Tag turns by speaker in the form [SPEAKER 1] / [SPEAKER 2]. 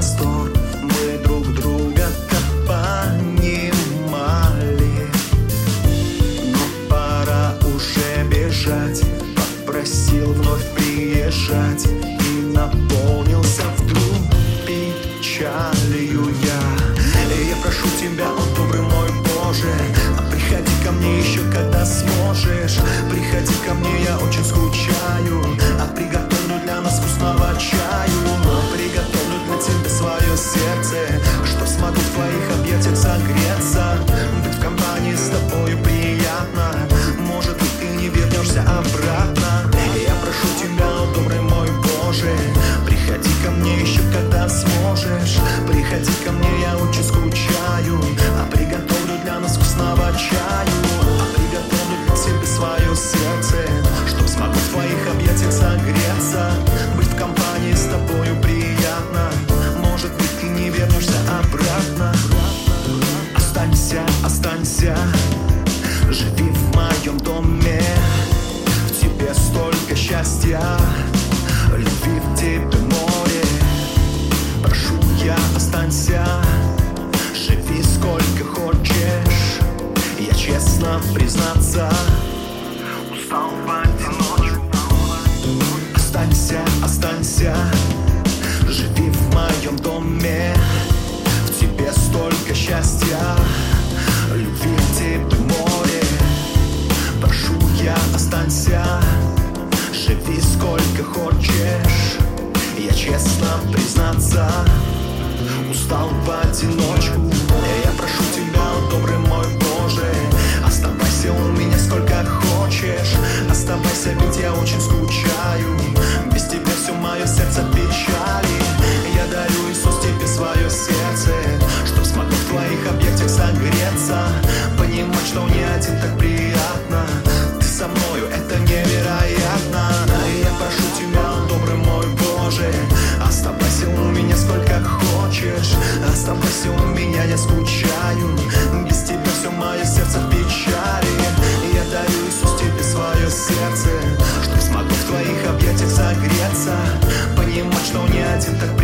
[SPEAKER 1] Простор. Мы друг друга-то понимали. Но пора уже бежать. Попросил вновь приезжать И наполнился Приходи ко мне, я очень скучаю. А приготовлю для нас вкусного чаю. А приготовлю для тебя свое сердце Чтоб смогу в твоих объятиях согреться. Быть в компании с тобою приятно. Может быть ты не вернешься обратно. Останься, останься. Живи в моем доме. В тебе столько счастья останься Живи сколько хочешь. Я честно признаться Устал в одиночку. Останься, останься Живи в моем доме. В тебе столько счастья Любви тебе море. Прошу я, останься Живи сколько хочешь. Я честно признаться Устал в одиночку. Я прошу тебя, добрый мой тебя я скучаю. Без тебя все мое сердце в печали. Я дарю Иисус тебе свое сердце Чтоб смогу в твоих объятиях согреться. Понимать, что не один так